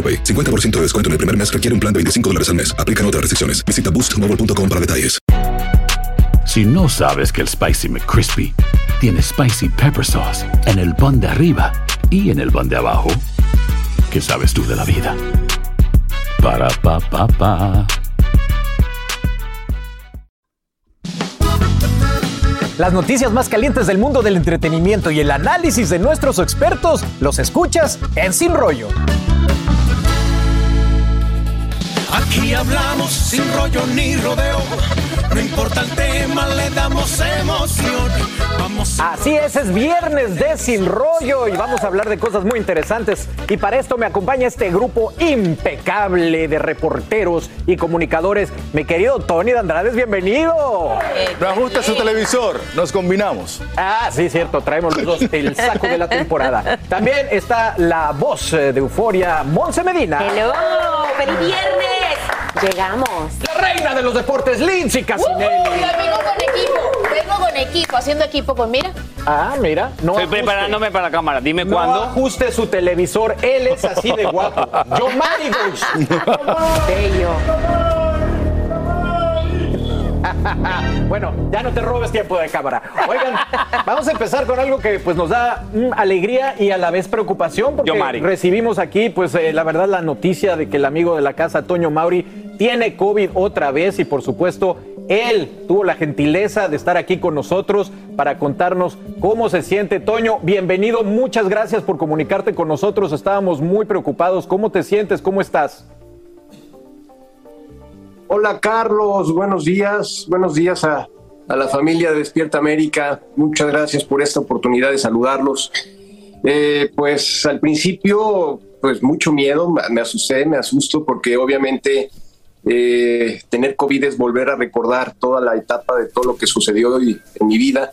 AroPay. 50% de descuento en el primer mes requiere un plan de 25 dólares al mes. Aplican otras restricciones. Visita boostmobile.com para detalles. Si no sabes que el Spicy McCrispy tiene Spicy Pepper Sauce en el pan de arriba y en el pan de abajo, ¿qué sabes tú de la vida? Para, pa, pa, pa. Las noticias más calientes del mundo del entretenimiento y el análisis de nuestros expertos los escuchas en Sin Rollo. Aquí hablamos sin rollo ni rodeo. No importa el tema, le damos emoción. Vamos Así es, es viernes de Sin Rollo y vamos a hablar de cosas muy interesantes. Y para esto me acompaña este grupo impecable de reporteros y comunicadores. Mi querido Tony de Andrades, bienvenido. No ajuste su televisor, nos combinamos. Ah, sí, cierto, traemos los dos el saco de la temporada. También está la voz eh, de Euforia, Monse Medina. Hello, feliz viernes. Llegamos. La reina de los deportes, Lindsay Casinelli. Uy, yo vengo con equipo, vengo con equipo, haciendo equipo con mira. Ah, mira, no Estoy ajuste. preparándome para la cámara. Dime No cuándo. ajuste su televisor, él es así de guapo. Yo Marigos. Bello. Bueno, ya no te robes tiempo de cámara. Oigan, vamos a empezar con algo que pues nos da mm, alegría y a la vez preocupación porque Yo, Mari. recibimos aquí pues eh, la verdad la noticia de que el amigo de la casa Toño Mauri tiene COVID otra vez y por supuesto él tuvo la gentileza de estar aquí con nosotros para contarnos cómo se siente. Toño, bienvenido, muchas gracias por comunicarte con nosotros. Estábamos muy preocupados. ¿Cómo te sientes? ¿Cómo estás? Hola Carlos, buenos días, buenos días a, la familia de Despierta América. Muchas gracias por esta oportunidad de saludarlos. Eh, pues al principio, pues mucho miedo, me- me asusté, me asusto porque obviamente eh, tener COVID es volver a recordar toda la etapa de todo lo que sucedió hoy en mi vida.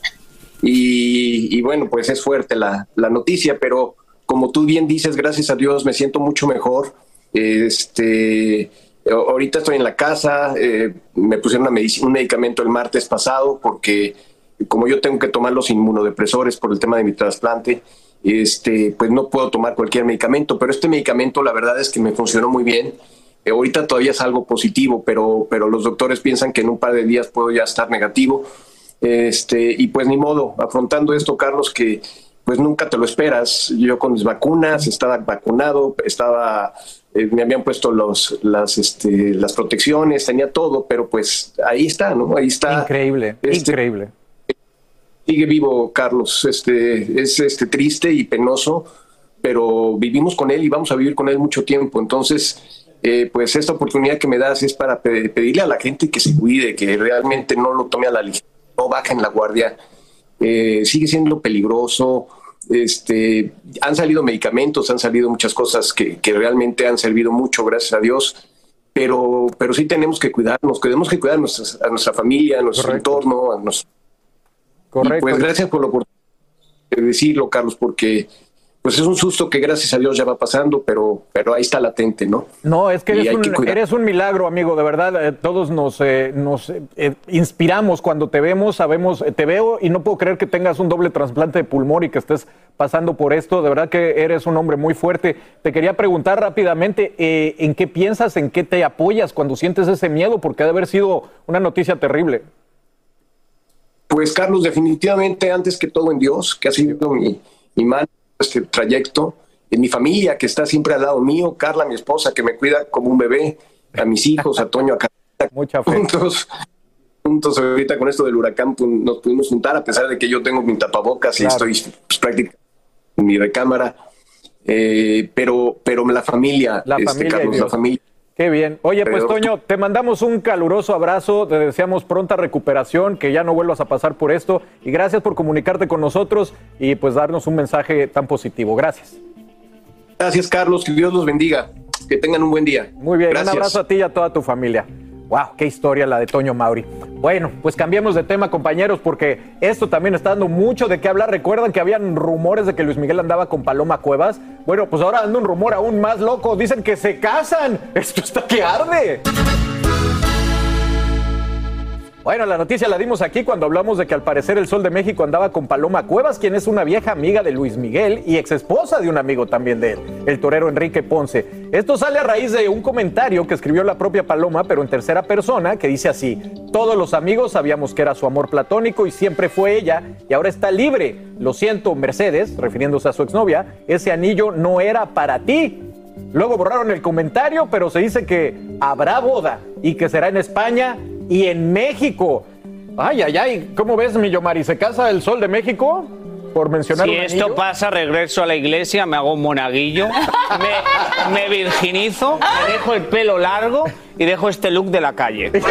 Y, y bueno, pues es fuerte la, la noticia, pero como tú bien dices, gracias a Dios me siento mucho mejor. Este, ahorita estoy en la casa, eh, me pusieron una un medicamento el martes pasado porque como yo tengo que tomar los inmunodepresores por el tema de mi trasplante, este, pues no puedo tomar cualquier medicamento, pero este medicamento la verdad es que me funcionó muy bien. Eh, ahorita todavía es algo positivo, pero, pero los doctores piensan que en un par de días puedo ya estar negativo. Este, y pues ni modo, afrontando esto, Carlos, que pues nunca te lo esperas. Yo con mis vacunas, estaba vacunado, estaba, eh, me habían puesto los, las, este, las protecciones, tenía todo, pero pues ahí está, ¿no? Ahí está. Increíble, Este, increíble. Sigue vivo, Carlos. Este, es este, triste y penoso, pero vivimos con él y vamos a vivir con él mucho tiempo. Entonces, eh, pues esta oportunidad que me das es para pe- pedirle a la gente que se cuide, que realmente no lo tome a la ligera, no bajen la guardia. Eh, sigue siendo peligroso. Este, han salido medicamentos, han salido muchas cosas que, que realmente han servido mucho, gracias a Dios. Pero, pero sí tenemos que cuidarnos, tenemos que cuidar a, nuestras- a nuestra familia, a nuestro entorno, a nuestro y pues gracias por la oportunidad de decirlo, Carlos, porque pues es un susto que gracias a Dios ya va pasando, pero, pero ahí está latente, ¿no? No, es que eres un, que eres un milagro, amigo, de verdad. eh, todos nos, eh, nos eh, inspiramos cuando te vemos, sabemos, te veo y no puedo creer que tengas un doble trasplante de pulmón y que estés pasando por esto. De verdad que eres un hombre muy fuerte. Te quería preguntar rápidamente, ¿en qué piensas, en qué te apoyas cuando sientes ese miedo? Porque ha de haber sido una noticia terrible. Pues Carlos, definitivamente antes que todo en Dios, que ha sido mi, mi mano este trayecto, en mi familia que está siempre al lado mío, Carla, mi esposa, que me cuida como un bebé, a mis hijos, a Toño, a Carla, Mucha fe. juntos. juntos ahorita con esto del huracán, pues, nos pudimos juntar a pesar de que yo tengo mi tapabocas y estoy pues, prácticamente en mi recámara. Eh, pero, pero la familia, La este, familia Carlos, la familia. Qué bien. Oye, pues Toño, te mandamos un caluroso abrazo, te deseamos pronta recuperación, que ya no vuelvas a pasar por esto y gracias por comunicarte con nosotros y pues darnos un mensaje tan positivo. Gracias. Gracias, Carlos. Que Dios los bendiga. Que tengan un buen día. Muy bien, Gracias. un abrazo a ti y a toda tu familia. Wow, qué historia la de Toño Mauri. Bueno, pues cambiemos de tema, compañeros, porque esto también está dando mucho de qué hablar. ¿Recuerdan que habían rumores de que Luis Miguel andaba con Paloma Cuevas? Bueno, pues ahora anda un rumor aún más loco. Dicen que se casan. Esto está que arde. Bueno, la noticia la dimos aquí cuando hablamos de que al parecer el Sol de México andaba con Paloma Cuevas, quien es una vieja amiga de Luis Miguel y ex esposa de un amigo también de él, el torero Enrique Ponce. Esto sale a raíz de un comentario que escribió la propia Paloma, pero en tercera persona, que dice así: Todos los amigos sabíamos que era su amor platónico y siempre fue ella, y ahora está libre. Lo siento, Mercedes, refiriéndose a su exnovia, ese anillo no era para ti. Luego borraron el comentario, pero se dice que habrá boda y que será en España y en México. Ay, ay, ay. ¿Cómo ves, Millomari? ¿Se casa el Sol de México? Por mencionar Si un esto anillo. pasa, regreso a la iglesia, me hago un monaguillo, me, me virginizo, me dejo el pelo largo y dejo este look de la calle.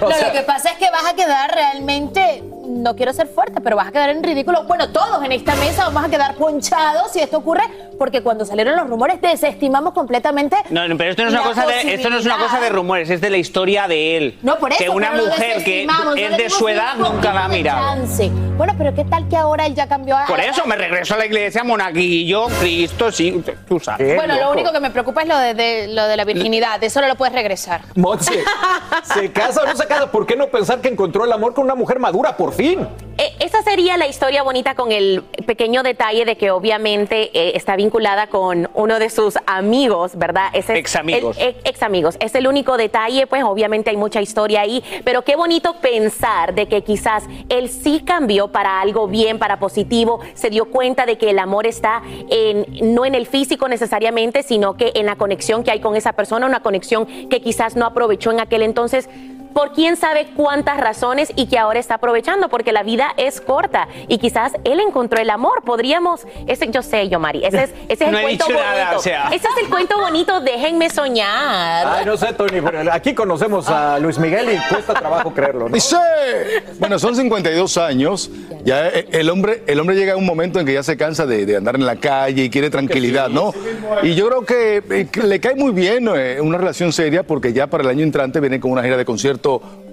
No, lo que pasa es que vas a quedar realmente, no quiero ser fuerte, pero vas a quedar en ridículo. Bueno, todos en esta mesa vamos a quedar ponchados si esto ocurre, porque cuando salieron los rumores desestimamos completamente. No, no, pero esto no es una cosa de, esto no es una cosa de rumores, es de la historia de él. No, por eso. que una mujer que es de su edad un nunca la ha mirado. chance. Bueno, pero ¿qué tal que ahora él ya cambió a... Por eso me regreso a la iglesia, monaguillo, Cristo, sí, tú sabes. Bueno, lo único que me preocupa es lo de, de- lo de la virginidad. De eso no lo puedes regresar. Monse, ¿se casa o no se casa? ¿Por qué no pensar que encontró el amor con una mujer madura, por fin? Eh, esa sería la historia bonita con el pequeño detalle de que obviamente eh, está vinculada con uno de sus amigos, ¿verdad? Ese es Ex amigos. el- ex amigos. Es el único detalle, pues obviamente hay mucha historia ahí, pero qué bonito pensar de que quizás él sí cambió para algo bien, para positivo, se dio cuenta de que el amor está en, no en el físico necesariamente, sino que en la conexión que hay con esa persona, una conexión que quizás no aprovechó en aquel entonces por quién sabe cuántas razones y que ahora está aprovechando, porque la vida es corta y quizás él encontró el amor. Podríamos, ese, yo sé, yo Mari, ese es, ese es No el he cuento dicho bonito. nada, o sea. Ese es el cuento bonito, déjenme soñar. Ay, no sé, Tony, pero aquí conocemos a Luis Miguel y cuesta trabajo creerlo, ¿no? Dice, bueno, son 52 años. Ya eh, el hombre, el hombre llega a un momento en que ya se cansa de, de andar en la calle y quiere tranquilidad, ¿no? Y yo creo que, eh, que le cae muy bien eh, una relación seria porque ya para el año entrante viene con una gira de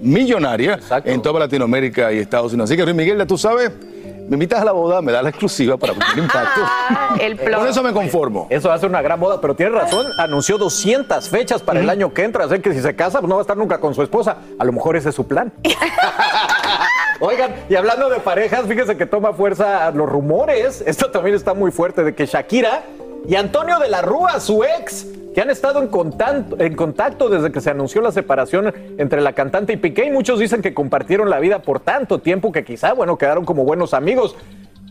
millonaria en toda Latinoamérica y Estados Unidos. Así que Luis Miguel, ya tú sabes, me invitas a la boda, me das la exclusiva para cumplir impacto. el Con eso me conformo. Eso va a ser una gran boda, pero tiene razón, anunció 200 fechas para el año que entra, así que si se casa, pues no va a estar nunca con su esposa. A lo mejor ese es su plan. Oigan, y hablando de parejas, fíjense que toma fuerza los rumores, esto también está muy fuerte, de que Shakira y Antonio de la Rúa, su ex, que han estado en contacto, en contacto desde que se anunció la separación entre la cantante y Piqué, y muchos dicen que compartieron la vida por tanto tiempo que quizá, bueno, quedaron como buenos amigos,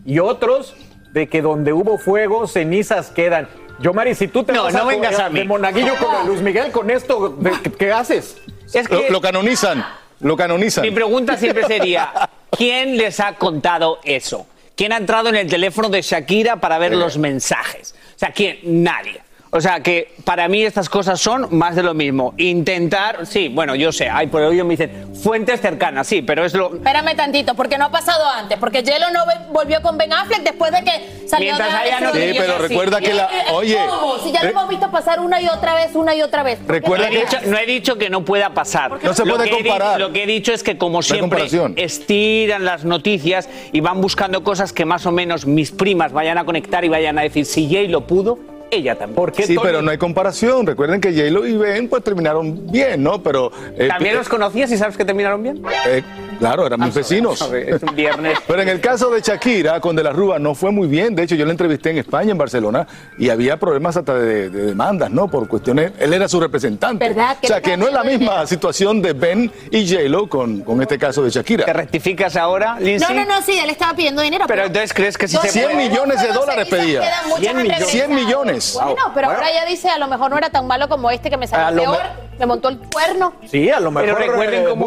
y otros de que donde hubo fuego, cenizas quedan. Yo, Mari, si tú te No, vas no vengas de- a mí. de monaguillo con Luis Miguel con esto, de- ¿qué, qué haces? Es que lo canonizan, lo canonizan. mi pregunta siempre sería, ¿quién les ha contado eso? ¿Quién ha entrado en el teléfono de Shakira para ver los mensajes? Sea, ¿quién? Nadie. O sea, que para mí estas cosas son más de lo mismo. Intentar, sí, bueno, yo sé, hay por oído me dicen fuentes cercanas, sí, pero es lo, Espérame tantito, porque no ha pasado antes, porque J-Lo no volvió con Ben Affleck después de que salió Mientras de haya Alex noticias Sí, pero recuerda que la. Eh, eh, Oye. ¿Cómo? Si ya lo hemos visto pasar una y otra vez, una y otra vez. ¿Por qué Recuerda No he, que- dicho, no he dicho que no pueda pasar. No se Lo puede que he di- comparar. lo que he dicho es que como siempre estiran las noticias y van buscando cosas que más o menos mis primas vayan a conectar y vayan a decir si Jay lo pudo, ella también. ¿Por qué, Sí, Tony? pero no hay comparación. Recuerden que J-Lo y Ben pues terminaron bien, ¿no? Pero. eh, ¿También los conocías y sabes que terminaron bien? eh, claro, eran mis vecinos. Es un viernes. Pero en el caso de Shakira con De la Rúa no fue muy bien. De hecho, yo la entrevisté en España, en Barcelona, y había problemas hasta de, de demandas, ¿no? Por cuestiones. Él era su representante. ¿Verdad? O sea, que no es la misma situación de Ben y J-Lo con, con este caso de ¿Te Shakira. rectificas ahora, No, Lindsay? no, no, sí, él estaba pidiendo dinero. Pero entonces crees que si se 100 puede... millones de dólares pedía. 100 100 millones. millones. Bueno, pero ahora ya dice, a lo mejor no era tan malo como este que me salió peor, me montó el cuerno. Sí, a lo Pero mejor recuerden eh, cómo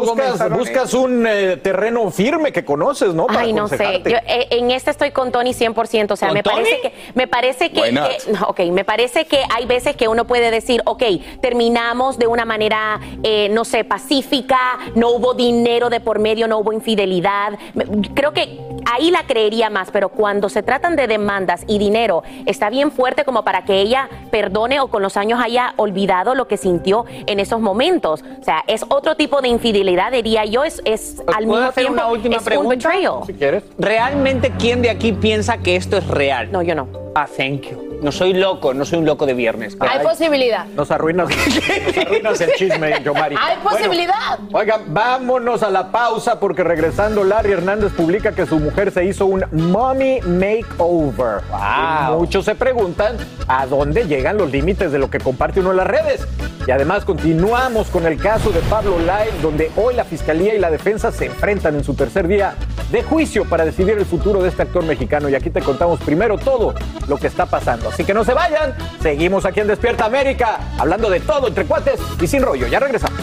buscas, un eh, terreno firme que conoces, ¿no? Para Ay, no sé. Yo, eh, en esta estoy con Tony 100%. O sea, ¿Con me Tony? parece que me parece que, no, ok, me parece que hay veces que uno puede decir, ok, terminamos de una manera, eh, no sé, pacífica, no hubo dinero de por medio, no hubo infidelidad. Me- Creo que ahí la creería más, pero cuando se tratan de demandas y dinero, está bien fuerte como para que ella perdone o con los años haya olvidado lo que sintió en esos momentos. O sea, es otro tipo de infidelidad, diría yo, es, es al ¿Puedo mismo hacer tiempo una última es un pregunta? betrayal. Si quieres. ¿Realmente quién de aquí piensa que esto es real? No, yo no. Ah, thank you. No soy loco, no soy un loco de viernes. Hay posibilidad. Nos arruinas, nos arruinas el chisme, Yomari. Hay Bueno, posibilidad. Oigan, vámonos a la pausa porque regresando Larry Hernández publica que su mujer se hizo un mommy makeover. Y muchos se preguntan a dónde llegan los límites de lo que comparte uno en las redes. Y además continuamos con el caso de Pablo Lai, donde hoy la fiscalía y la defensa se enfrentan en su tercer día de juicio para decidir el futuro de este actor mexicano. Y aquí te contamos primero todo lo que está pasando. Así que no se vayan, seguimos aquí en Despierta América, hablando de todo entre cuates y sin rollo. Ya regresamos.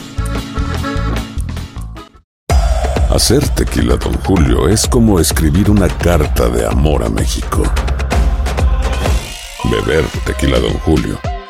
Hacer tequila, Don Julio, es como escribir una carta de amor a México. Beber tequila, Don Julio,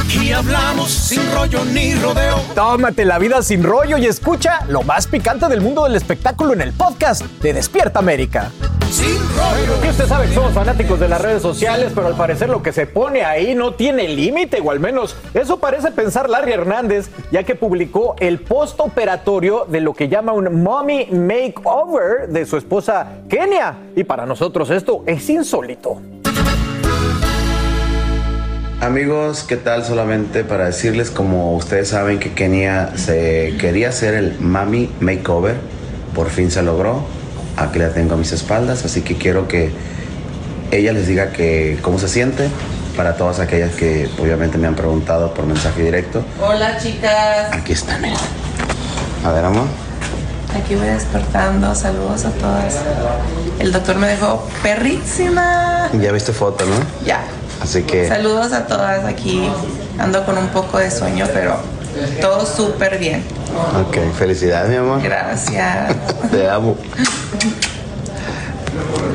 Aquí hablamos sin rollo ni rodeo. Tómate la vida sin rollo y escucha lo más picante del mundo del espectáculo en el podcast de Despierta América. Sin rollo. Y usted sabe que somos fanáticos de las redes sociales, pero al parecer lo que se pone ahí no tiene límite, o al menos eso parece pensar Larry Hernández, ya que publicó el postoperatorio de lo que llama un mommy makeover de su esposa Kenia. Y para nosotros esto es insólito. Amigos, ¿qué tal? Solamente para decirles, como ustedes saben que Kenia se quería hacer el Mami Makeover, por fin se logró. Aquí la tengo a mis espaldas, así que quiero que ella les diga que cómo se siente para todas aquellas que obviamente me han preguntado por mensaje directo. Hola chicas, Aquí está, mira. A ver, amor. aquí voy despertando, saludos a todas. El doctor me dejó perrísima. Ya viste foto, ¿no? Ya, Así que saludos a todas aquí. Ando con un poco de sueño, pero todo súper bien. Ok, felicidades, mi amor. Gracias. Te amo.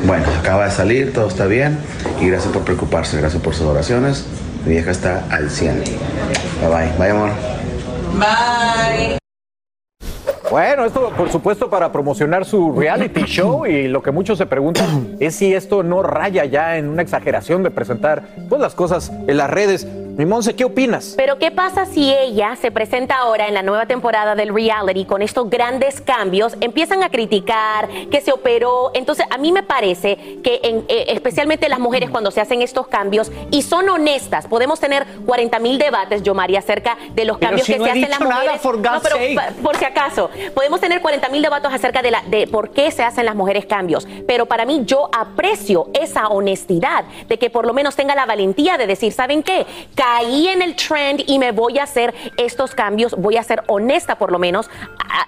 Bueno, acaba de salir, todo está bien. Y gracias por preocuparse, gracias por sus oraciones. Mi vieja está al 100. Bye bye. Bye, amor. Bye. Bueno, esto por supuesto para promocionar su reality show y lo que muchos se preguntan es si esto no raya ya en una exageración de presentar pues las cosas en las redes. Mi Monse, ¿qué opinas? Pero ¿qué pasa si ella se presenta ahora en la nueva temporada del reality con estos grandes cambios? Empiezan a criticar que se operó. Entonces, a mí me parece que en- eh, especialmente las mujeres cuando se hacen estos cambios y son honestas, podemos tener 40 mil debates, yo María, acerca de los Pero cambios si que no se hacen las dicho nada, mujeres. for no, pero sake. por si acaso, podemos tener 40 mil debates acerca de, la, de por qué se hacen las mujeres cambios. Pero para mí yo aprecio esa honestidad de que por lo menos tenga la valentía de decir, ¿saben qué? Caí en el trend y me voy a hacer estos cambios, voy a ser honesta por lo menos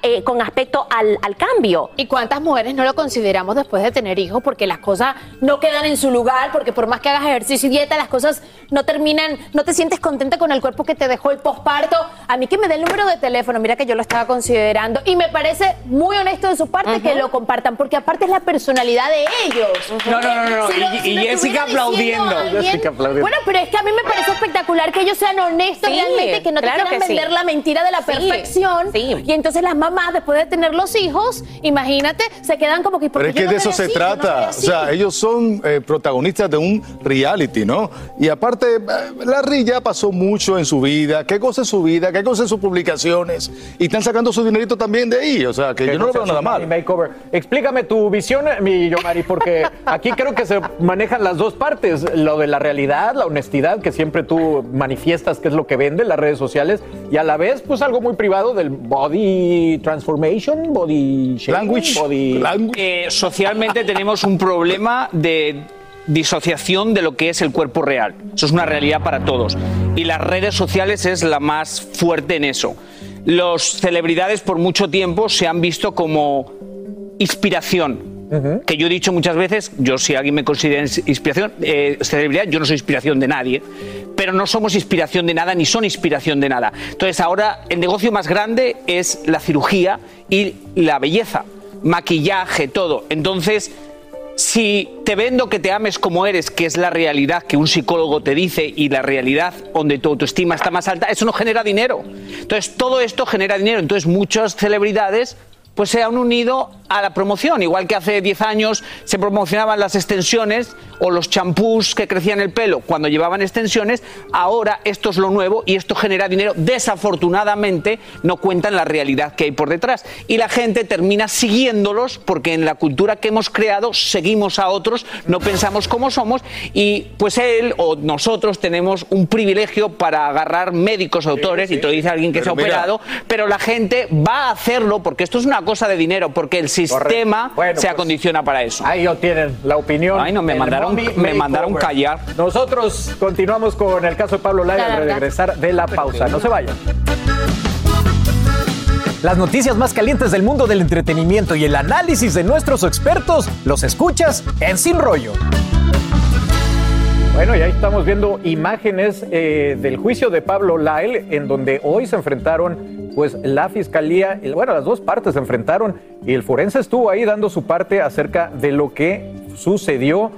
eh, con aspecto al, al cambio. ¿Y cuántas mujeres no lo consideramos después de tener hijos? Porque las cosas no quedan en su lugar, porque por más que hagas ejercicio y dieta, las cosas no terminan, no te sientes contenta con el cuerpo que te dejó el posparto. A mí que me dé el número de teléfono, mira que yo lo estaba considerando y me parece muy honesto de su parte que lo compartan, porque aparte es la personalidad de ellos. No, no, no, no, Si lo- y- si y Jessica aplaudiendo. alguien- Jessica aplaudiendo. Bueno, pero es que a mí me parece espectacular que ellos sean honestos Sí, realmente, que no te claro quieran que sí. vender la mentira de la Sí, perfección. sí. Y entonces las mamás, después de tener los hijos, imagínate, se quedan como que... ¿por Pero es que no de eso se así? Yo no trata. O sea, ellos son eh, protagonistas de un reality, ¿no? Y aparte, eh, Larry ya pasó mucho en su vida. ¿Qué cosa es su vida? ¿Qué cosa es sus publicaciones? Y están sacando su dinerito también de ahí. O sea, que, Que yo no lo veo nada mal. Makeover. Explícame tu visión, mi Yomari, porque aquí creo que se manejan las dos partes, lo de la realidad, la honestidad que siempre tú manifiestas que es lo que vende las redes sociales y a la vez pues algo muy privado del body transformation, body shaming, Language. body Eh, socialmente tenemos un problema de disociación de lo que es el cuerpo real. Eso es una realidad para todos. Y las redes sociales es la más fuerte en eso. Los celebridades por mucho tiempo se han visto como inspiración. Que yo he dicho muchas veces, yo si alguien me considera ins- inspiración, eh, celebridad, yo no soy inspiración de nadie, pero no somos inspiración de nada ni son inspiración de nada. Entonces ahora el negocio más grande es la cirugía y la belleza, maquillaje, todo. Entonces si te vendo que te ames como eres, que es la realidad que un psicólogo te dice y la realidad donde tu autoestima está más alta, eso no genera dinero. Entonces todo esto genera dinero. Entonces muchas celebridades pues se han unido a la promoción, igual que hace 10 años se promocionaban las extensiones o los champús que crecían el pelo cuando llevaban extensiones, ahora esto es lo nuevo y esto genera dinero. Desafortunadamente no cuentan la realidad que hay por detrás y la gente termina siguiéndolos porque en la cultura que hemos creado seguimos a otros, no pensamos como somos y pues él o nosotros tenemos un privilegio para agarrar médicos autores y te lo dice alguien que Pero se ha mira. operado, pero la gente va a hacerlo porque esto es una cosa de dinero, porque el sistema Bueno, se pues, acondiciona para eso. Ahí lo tienen, la opinión. Ay, no, me mandaron- me Makeover. mandaron callar. Nosotros continuamos con el caso de Pablo Lai La al regresar de la pausa. No se vayan. Las noticias más calientes del mundo del entretenimiento y el análisis de nuestros expertos los escuchas en Sin Rollo. Bueno, y ahí estamos viendo imágenes eh, del juicio de Pablo Lyle, en donde hoy se enfrentaron, pues la fiscalía, bueno, las dos partes se enfrentaron y el forense estuvo ahí dando su parte acerca de lo que sucedió.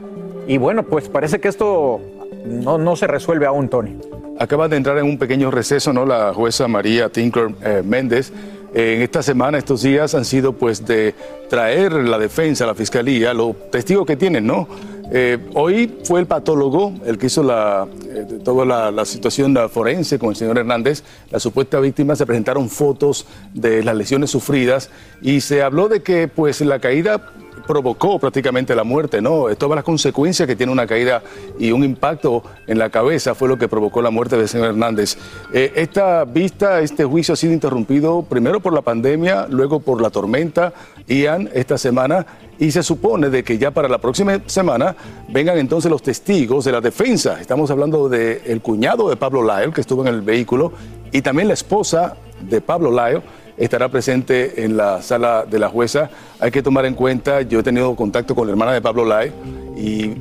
Y bueno, pues parece que esto no, no se resuelve aún, Tony. Acaba de entrar en un pequeño receso, ¿no? La jueza María Tinkler eh, Méndez. En esta semana, estos días han sido pues de traer la defensa, la fiscalía, los testigos que tienen, ¿no? Eh, hoy fue el patólogo el que hizo la, eh, toda la, situación la forense con el señor Hernández. La supuesta víctima se presentaron fotos de las lesiones sufridas y se habló de que pues la caída provocó prácticamente la muerte, ¿no? Todas las consecuencias que tiene una caída y un impacto en la cabeza fue lo que provocó la muerte del señor Hernández. Eh, esta vista, este juicio ha sido interrumpido primero por la pandemia, luego por la tormenta Ian esta semana y se supone de que ya para la próxima semana vengan entonces los testigos de la defensa. Estamos hablando del cuñado de Pablo Lyle, que estuvo en el vehículo, y también la esposa de Pablo Lyle estará presente en la sala de la jueza. Hay que tomar en cuenta, yo he tenido contacto con la hermana de Pablo Lyle y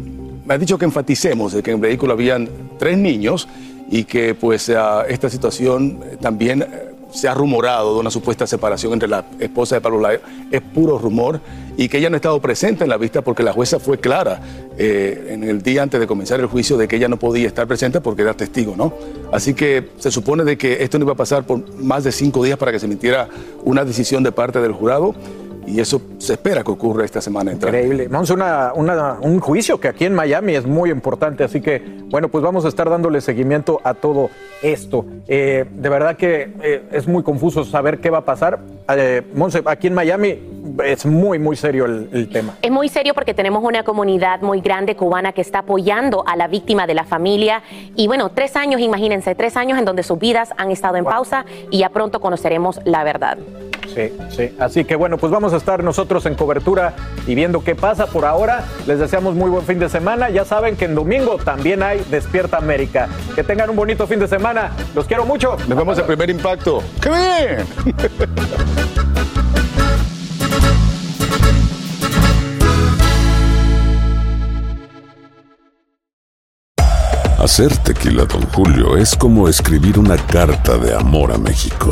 me ha dicho que enfaticemos de que en el vehículo habían tres niños y que pues esta situación también eh, se ha rumorado de una supuesta separación entre la esposa de Pablo Lyle. Es puro rumor y que ella no ha estado presente en la vista porque la jueza fue clara eh, en el día antes de comenzar el juicio de que ella no podía estar presente porque era testigo, ¿no? Así que se supone de que esto no iba a pasar por más de cinco días para que se emitiera una decisión de parte del jurado y eso se espera que ocurra esta semana entrante. Increíble. Vamos a una, una- un juicio que aquí en Miami es muy importante, así que bueno, pues vamos a estar dándole seguimiento a todo esto. Eh, de verdad que eh, es muy confuso saber qué va a pasar. Eh, Monse, aquí en Miami es muy, muy serio el, el tema. Es muy serio porque tenemos una comunidad muy grande cubana que está apoyando a la víctima de la familia. Y bueno, tres años, imagínense, tres años en donde sus vidas han estado en pausa y ya pronto conoceremos la verdad. Sí, sí. Así que bueno, pues vamos a estar nosotros en cobertura y viendo qué pasa. Por ahora, les deseamos muy buen fin de semana. Ya saben que en domingo también hay Despierta América. Que tengan un bonito fin de semana. Los quiero mucho. Nos vemos el primer impacto. ¡Qué bien! Hacer tequila, Don Julio, es como escribir una carta de amor a México.